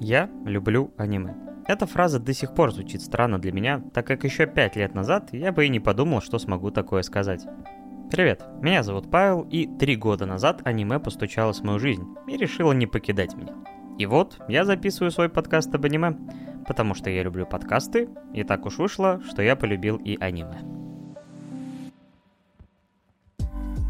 Я люблю аниме. Эта фраза до сих пор звучит странно для меня, так как еще пять лет назад я бы и не подумал, что смогу такое сказать. Привет, меня зовут Павел, и три года назад аниме постучалось в мою жизнь и решило не покидать меня. И вот, я записываю свой подкаст об аниме, потому что я люблю подкасты, и так уж вышло, что я полюбил и аниме.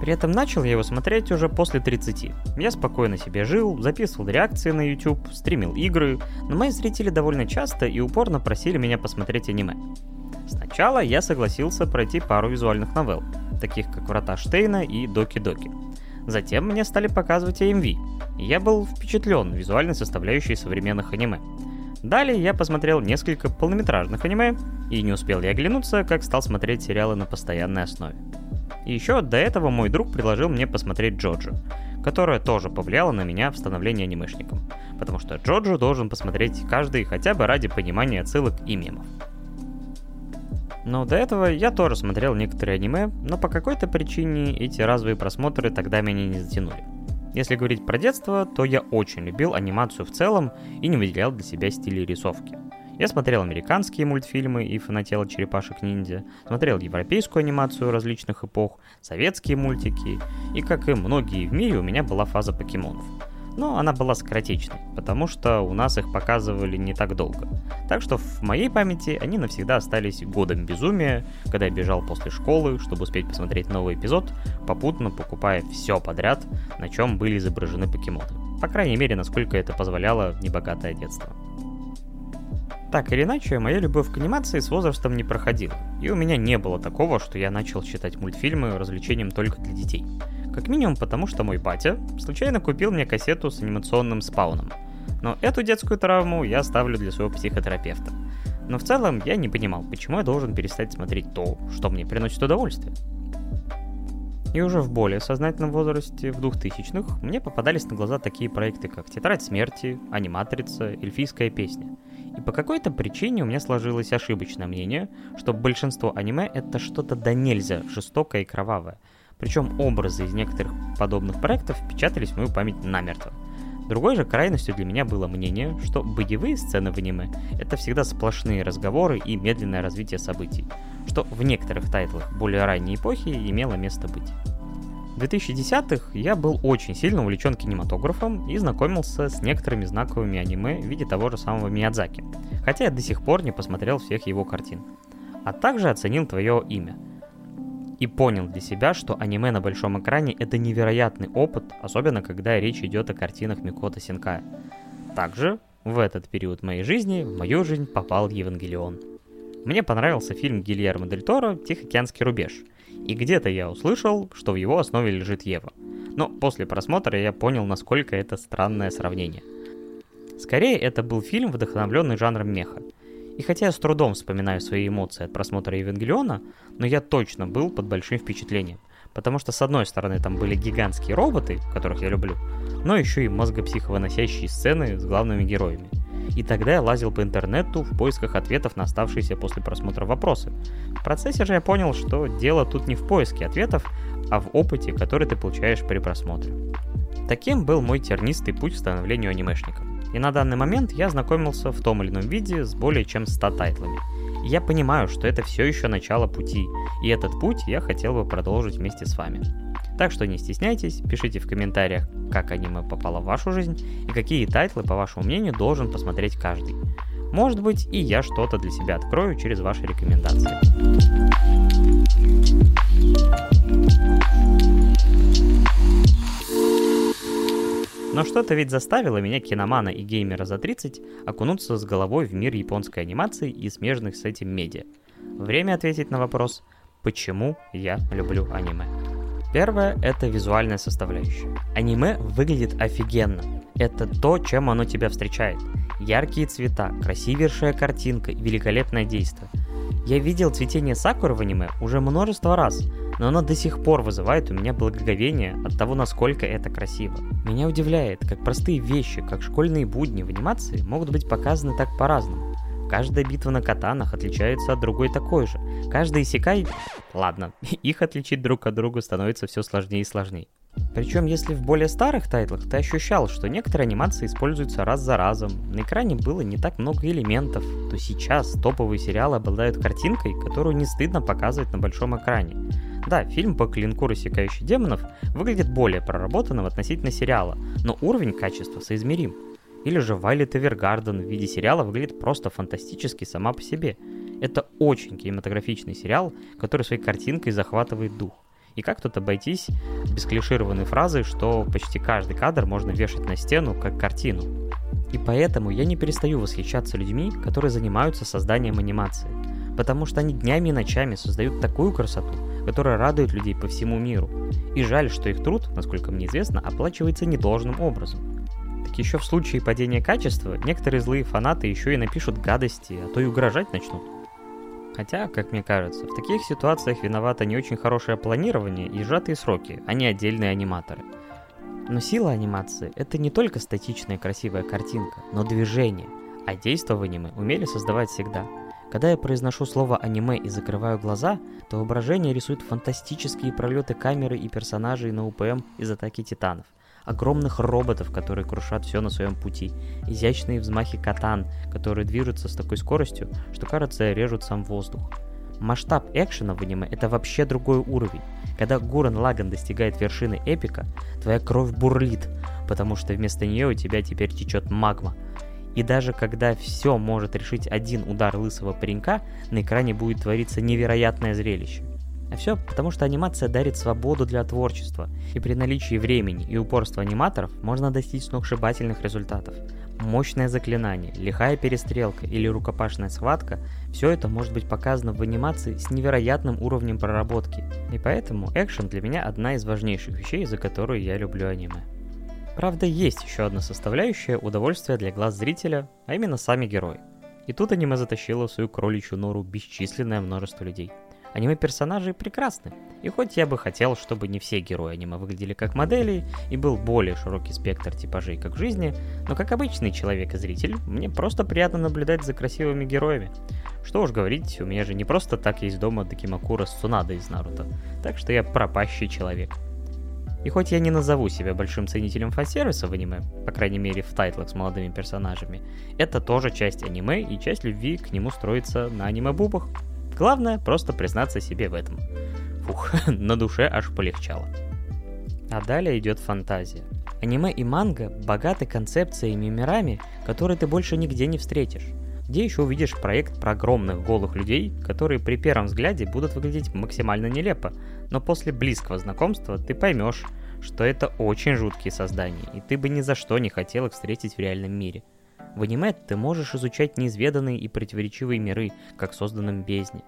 При этом начал я его смотреть уже после 30. Я спокойно себе жил, записывал реакции на YouTube, стримил игры, но мои зрители довольно часто и упорно просили меня посмотреть аниме. Сначала я согласился пройти пару визуальных новелл, таких как «Врата Штейна» и «Доки-Доки». Затем мне стали показывать AMV, и я был впечатлен визуальной составляющей современных аниме. Далее я посмотрел несколько полнометражных аниме, и не успел я оглянуться, как стал смотреть сериалы на постоянной основе. И еще до этого мой друг предложил мне посмотреть Джоджо, которая тоже повлияла на меня в становлении анимешником, потому что Джоджо должен посмотреть каждый хотя бы ради понимания отсылок и мемов. Но до этого я тоже смотрел некоторые аниме, но по какой-то причине эти разовые просмотры тогда меня не затянули. Если говорить про детство, то я очень любил анимацию в целом и не выделял для себя стили рисовки. Я смотрел американские мультфильмы и фанател черепашек-ниндзя, смотрел европейскую анимацию различных эпох, советские мультики, и, как и многие в мире, у меня была фаза покемонов. Но она была скоротечной, потому что у нас их показывали не так долго. Так что в моей памяти они навсегда остались годом безумия, когда я бежал после школы, чтобы успеть посмотреть новый эпизод, попутно покупая все подряд, на чем были изображены покемоны. По крайней мере, насколько это позволяло небогатое детство. Так или иначе, моя любовь к анимации с возрастом не проходила, и у меня не было такого, что я начал считать мультфильмы развлечением только для детей. Как минимум потому, что мой батя случайно купил мне кассету с анимационным спауном. Но эту детскую травму я оставлю для своего психотерапевта. Но в целом я не понимал, почему я должен перестать смотреть то, что мне приносит удовольствие. И уже в более сознательном возрасте, в 2000-х, мне попадались на глаза такие проекты, как «Тетрадь смерти», «Аниматрица», «Эльфийская песня». И по какой-то причине у меня сложилось ошибочное мнение, что большинство аниме это что-то да нельзя жестокое и кровавое. Причем образы из некоторых подобных проектов впечатались в мою память намертво. Другой же крайностью для меня было мнение, что боевые сцены в аниме — это всегда сплошные разговоры и медленное развитие событий, что в некоторых тайтлах более ранней эпохи имело место быть. В 2010-х я был очень сильно увлечен кинематографом и знакомился с некоторыми знаковыми аниме в виде того же самого Миядзаки, хотя я до сих пор не посмотрел всех его картин. А также оценил твое имя. И понял для себя, что аниме на большом экране это невероятный опыт, особенно когда речь идет о картинах Микото Синкая. Также в этот период моей жизни в мою жизнь попал Евангелион. Мне понравился фильм Гильермо Дель Торо «Тихоокеанский рубеж», и где-то я услышал, что в его основе лежит Ева. Но после просмотра я понял, насколько это странное сравнение. Скорее, это был фильм, вдохновленный жанром меха. И хотя я с трудом вспоминаю свои эмоции от просмотра Евангелиона, но я точно был под большим впечатлением. Потому что с одной стороны там были гигантские роботы, которых я люблю, но еще и мозгопсиховыносящие сцены с главными героями – и тогда я лазил по интернету в поисках ответов на оставшиеся после просмотра вопросы. В процессе же я понял, что дело тут не в поиске ответов, а в опыте, который ты получаешь при просмотре. Таким был мой тернистый путь к становлению анимешником. И на данный момент я знакомился в том или ином виде с более чем 100 тайтлами. И я понимаю, что это все еще начало пути, и этот путь я хотел бы продолжить вместе с вами. Так что не стесняйтесь, пишите в комментариях, как аниме попало в вашу жизнь и какие тайтлы, по вашему мнению, должен посмотреть каждый. Может быть, и я что-то для себя открою через ваши рекомендации. Но что-то ведь заставило меня, киномана и геймера за 30, окунуться с головой в мир японской анимации и смежных с этим медиа. Время ответить на вопрос, почему я люблю аниме. Первое — это визуальная составляющая. Аниме выглядит офигенно. Это то, чем оно тебя встречает. Яркие цвета, красивейшая картинка и великолепное действие. Я видел цветение сакуры в аниме уже множество раз, но оно до сих пор вызывает у меня благоговение от того, насколько это красиво. Меня удивляет, как простые вещи, как школьные будни в анимации могут быть показаны так по-разному. Каждая битва на катанах отличается от другой такой же. Каждый исекай... Ладно, их отличить друг от друга становится все сложнее и сложнее. Причем, если в более старых тайтлах ты ощущал, что некоторые анимации используются раз за разом, на экране было не так много элементов, то сейчас топовые сериалы обладают картинкой, которую не стыдно показывать на большом экране. Да, фильм по клинку рассекающий демонов выглядит более проработанным относительно сериала, но уровень качества соизмерим. Или же Вайлет Эвергарден в виде сериала выглядит просто фантастически сама по себе. Это очень кинематографичный сериал, который своей картинкой захватывает дух. И как тут обойтись без клишированной фразы, что почти каждый кадр можно вешать на стену, как картину. И поэтому я не перестаю восхищаться людьми, которые занимаются созданием анимации. Потому что они днями и ночами создают такую красоту, которая радует людей по всему миру. И жаль, что их труд, насколько мне известно, оплачивается недолжным образом. Так еще в случае падения качества, некоторые злые фанаты еще и напишут гадости, а то и угрожать начнут. Хотя, как мне кажется, в таких ситуациях виновато не очень хорошее планирование и сжатые сроки, а не отдельные аниматоры. Но сила анимации — это не только статичная красивая картинка, но движение, а действия в аниме умели создавать всегда. Когда я произношу слово аниме и закрываю глаза, то воображение рисует фантастические пролеты камеры и персонажей на УПМ из Атаки Титанов — огромных роботов, которые крушат все на своем пути, изящные взмахи катан, которые движутся с такой скоростью, что, кажется, режут сам воздух. Масштаб экшена в аниме — это вообще другой уровень. Когда Гурен Лаган достигает вершины эпика, твоя кровь бурлит, потому что вместо нее у тебя теперь течет магма. И даже когда все может решить один удар лысого паренька, на экране будет твориться невероятное зрелище. А все потому, что анимация дарит свободу для творчества, и при наличии времени и упорства аниматоров можно достичь сногсшибательных результатов. Мощное заклинание, лихая перестрелка или рукопашная схватка – все это может быть показано в анимации с невероятным уровнем проработки. И поэтому экшен для меня одна из важнейших вещей, за которую я люблю аниме. Правда, есть еще одна составляющая удовольствия для глаз зрителя, а именно сами герои. И тут аниме затащило в свою кроличью нору бесчисленное множество людей – Аниме-персонажи прекрасны. И хоть я бы хотел, чтобы не все герои аниме выглядели как модели и был более широкий спектр типажей, как в жизни, но как обычный человек и зритель, мне просто приятно наблюдать за красивыми героями. Что уж говорить, у меня же не просто так есть дома Дакимакура с Цунада из Наруто, так что я пропащий человек. И хоть я не назову себя большим ценителем фан-сервиса в аниме, по крайней мере в тайтлах с молодыми персонажами, это тоже часть аниме, и часть любви к нему строится на аниме-бубах. Главное просто признаться себе в этом. Фух, на душе аж полегчало. А далее идет фантазия. Аниме и манга богаты концепциями и мирами, которые ты больше нигде не встретишь. Где еще увидишь проект про огромных голых людей, которые при первом взгляде будут выглядеть максимально нелепо, но после близкого знакомства ты поймешь, что это очень жуткие создания, и ты бы ни за что не хотел их встретить в реальном мире – в аниме ты можешь изучать неизведанные и противоречивые миры, как созданном бездне,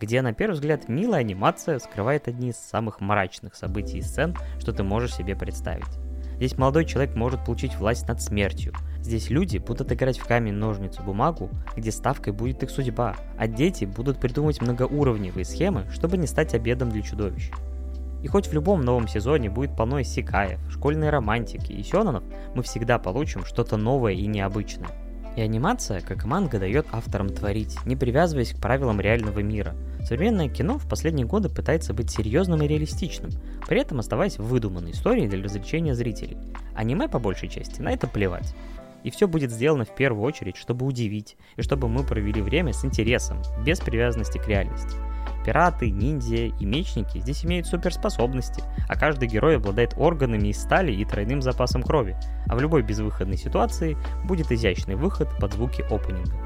где на первый взгляд милая анимация скрывает одни из самых мрачных событий и сцен, что ты можешь себе представить. Здесь молодой человек может получить власть над смертью. Здесь люди будут играть в камень, ножницу, бумагу, где ставкой будет их судьба, а дети будут придумывать многоуровневые схемы, чтобы не стать обедом для чудовищ. И хоть в любом новом сезоне будет полно иссякаев, школьной романтики и сёнонов, мы всегда получим что-то новое и необычное. И анимация, как манга, дает авторам творить, не привязываясь к правилам реального мира. Современное кино в последние годы пытается быть серьезным и реалистичным, при этом оставаясь выдуманной историей для развлечения зрителей. Аниме, по большей части, на это плевать. И все будет сделано в первую очередь, чтобы удивить, и чтобы мы провели время с интересом, без привязанности к реальности. Пираты, ниндзя и мечники здесь имеют суперспособности, а каждый герой обладает органами из стали и тройным запасом крови, а в любой безвыходной ситуации будет изящный выход под звуки опенинга.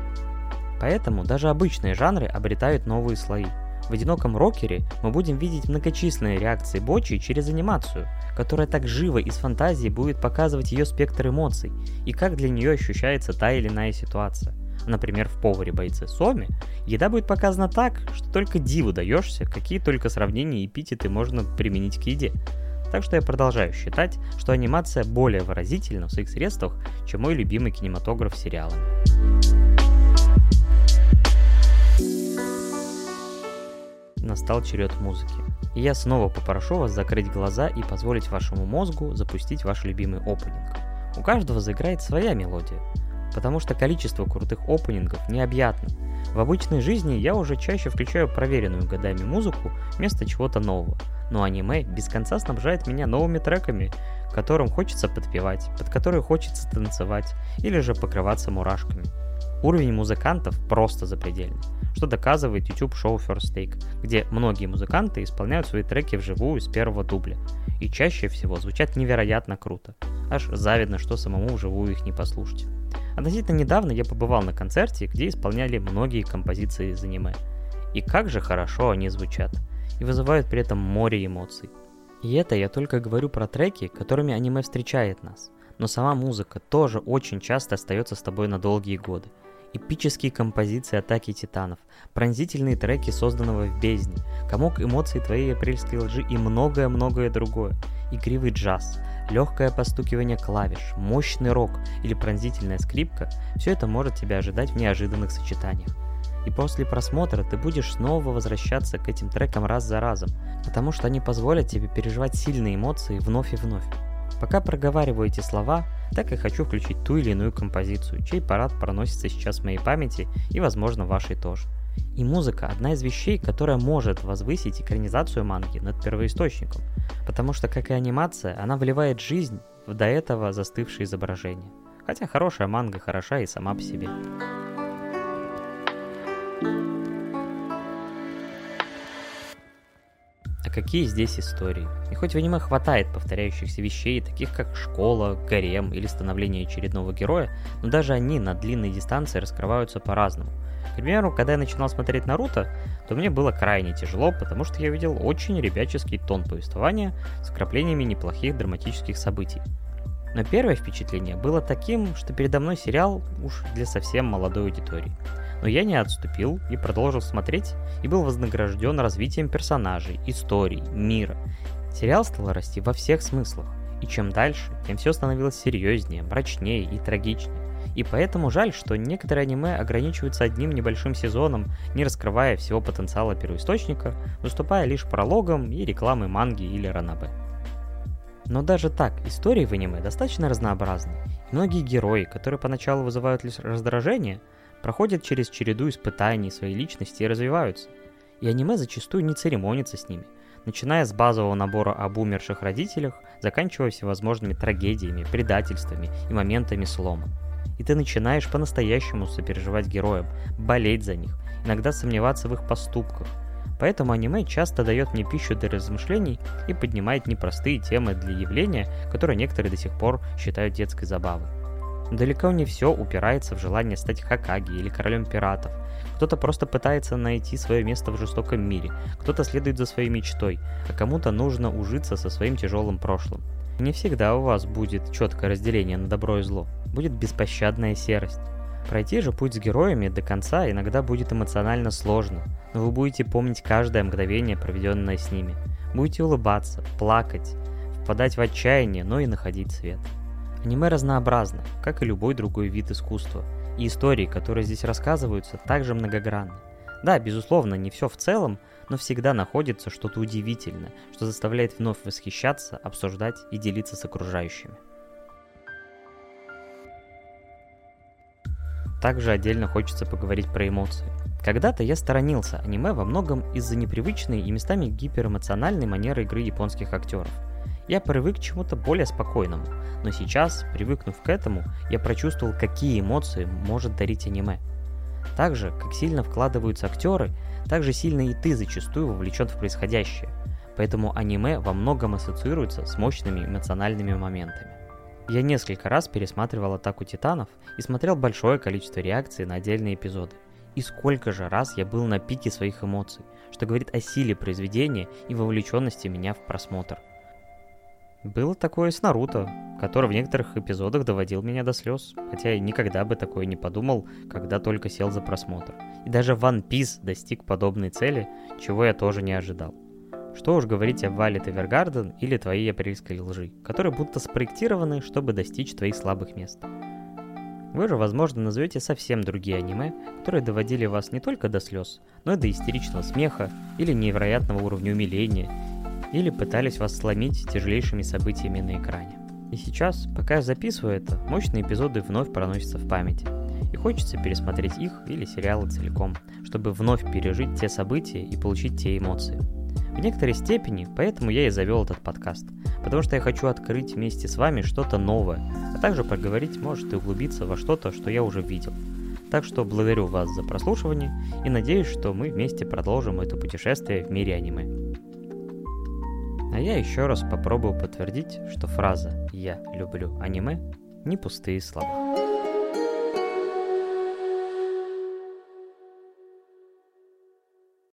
Поэтому даже обычные жанры обретают новые слои. В «Одиноком рокере» мы будем видеть многочисленные реакции Бочи через анимацию, которая так живо из фантазии будет показывать ее спектр эмоций и как для нее ощущается та или иная ситуация – например, в поваре бойце Соми, еда будет показана так, что только диву даешься, какие только сравнения и эпитеты можно применить к еде. Так что я продолжаю считать, что анимация более выразительна в своих средствах, чем мой любимый кинематограф сериала. Настал черед музыки. И я снова попрошу вас закрыть глаза и позволить вашему мозгу запустить ваш любимый опенинг. У каждого заиграет своя мелодия, потому что количество крутых опенингов необъятно. В обычной жизни я уже чаще включаю проверенную годами музыку вместо чего-то нового. Но аниме без конца снабжает меня новыми треками, которым хочется подпевать, под которые хочется танцевать или же покрываться мурашками. Уровень музыкантов просто запредельный, что доказывает YouTube шоу First Take, где многие музыканты исполняют свои треки вживую с первого дубля. И чаще всего звучат невероятно круто. Аж завидно, что самому вживую их не послушать. Относительно недавно я побывал на концерте, где исполняли многие композиции из аниме. И как же хорошо они звучат. И вызывают при этом море эмоций. И это я только говорю про треки, которыми аниме встречает нас. Но сама музыка тоже очень часто остается с тобой на долгие годы. Эпические композиции атаки титанов, пронзительные треки, созданного в бездне, комок эмоций твоей апрельской лжи и многое-многое другое. Игривый джаз, легкое постукивание клавиш, мощный рок или пронзительная скрипка – все это может тебя ожидать в неожиданных сочетаниях. И после просмотра ты будешь снова возвращаться к этим трекам раз за разом, потому что они позволят тебе переживать сильные эмоции вновь и вновь. Пока проговариваю эти слова, так и хочу включить ту или иную композицию, чей парад проносится сейчас в моей памяти и, возможно, вашей тоже. И музыка – одна из вещей, которая может возвысить экранизацию манги над первоисточником, потому что, как и анимация, она вливает жизнь в до этого застывшее изображение. Хотя хорошая манга хороша и сама по себе. А какие здесь истории? И хоть в аниме хватает повторяющихся вещей, таких как школа, гарем или становление очередного героя, но даже они на длинной дистанции раскрываются по-разному – к примеру, когда я начинал смотреть Наруто, то мне было крайне тяжело, потому что я видел очень ребяческий тон повествования с вкраплениями неплохих драматических событий. Но первое впечатление было таким, что передо мной сериал уж для совсем молодой аудитории. Но я не отступил и продолжил смотреть, и был вознагражден развитием персонажей, историй, мира. Сериал стал расти во всех смыслах, и чем дальше, тем все становилось серьезнее, мрачнее и трагичнее. И поэтому жаль, что некоторые аниме ограничиваются одним небольшим сезоном, не раскрывая всего потенциала первоисточника, выступая лишь прологом и рекламой манги или ранобэ. Но даже так, истории в аниме достаточно разнообразны. Многие герои, которые поначалу вызывают лишь раздражение, проходят через череду испытаний своей личности и развиваются. И аниме зачастую не церемонится с ними, начиная с базового набора об умерших родителях, заканчивая всевозможными трагедиями, предательствами и моментами слома и ты начинаешь по-настоящему сопереживать героям, болеть за них, иногда сомневаться в их поступках. Поэтому аниме часто дает мне пищу для размышлений и поднимает непростые темы для явления, которые некоторые до сих пор считают детской забавой. Далеко не все упирается в желание стать Хакаги или королем пиратов. Кто-то просто пытается найти свое место в жестоком мире, кто-то следует за своей мечтой, а кому-то нужно ужиться со своим тяжелым прошлым. Не всегда у вас будет четкое разделение на добро и зло будет беспощадная серость. Пройти же путь с героями до конца иногда будет эмоционально сложно, но вы будете помнить каждое мгновение, проведенное с ними. Будете улыбаться, плакать, впадать в отчаяние, но и находить свет. Аниме разнообразно, как и любой другой вид искусства, и истории, которые здесь рассказываются, также многогранны. Да, безусловно, не все в целом, но всегда находится что-то удивительное, что заставляет вновь восхищаться, обсуждать и делиться с окружающими. Также отдельно хочется поговорить про эмоции. Когда-то я сторонился аниме во многом из-за непривычной и местами гиперэмоциональной манеры игры японских актеров. Я привык к чему-то более спокойному, но сейчас, привыкнув к этому, я прочувствовал, какие эмоции может дарить аниме. Так же, как сильно вкладываются актеры, так же сильно и ты зачастую вовлечен в происходящее. Поэтому аниме во многом ассоциируется с мощными эмоциональными моментами. Я несколько раз пересматривал «Атаку Титанов» и смотрел большое количество реакций на отдельные эпизоды. И сколько же раз я был на пике своих эмоций, что говорит о силе произведения и вовлеченности меня в просмотр. Было такое с Наруто, который в некоторых эпизодах доводил меня до слез, хотя я никогда бы такое не подумал, когда только сел за просмотр. И даже One Piece достиг подобной цели, чего я тоже не ожидал. Что уж говорить о Валет Эвергарден или твоей апрельской лжи, которые будто спроектированы, чтобы достичь твоих слабых мест. Вы же, возможно, назовете совсем другие аниме, которые доводили вас не только до слез, но и до истеричного смеха или невероятного уровня умиления, или пытались вас сломить тяжелейшими событиями на экране. И сейчас, пока я записываю это, мощные эпизоды вновь проносятся в памяти. и хочется пересмотреть их или сериалы целиком, чтобы вновь пережить те события и получить те эмоции. В некоторой степени, поэтому я и завел этот подкаст, потому что я хочу открыть вместе с вами что-то новое, а также поговорить, может и углубиться во что-то, что я уже видел. Так что благодарю вас за прослушивание и надеюсь, что мы вместе продолжим это путешествие в мире аниме. А я еще раз попробую подтвердить, что фраза «я люблю аниме» не пустые слова.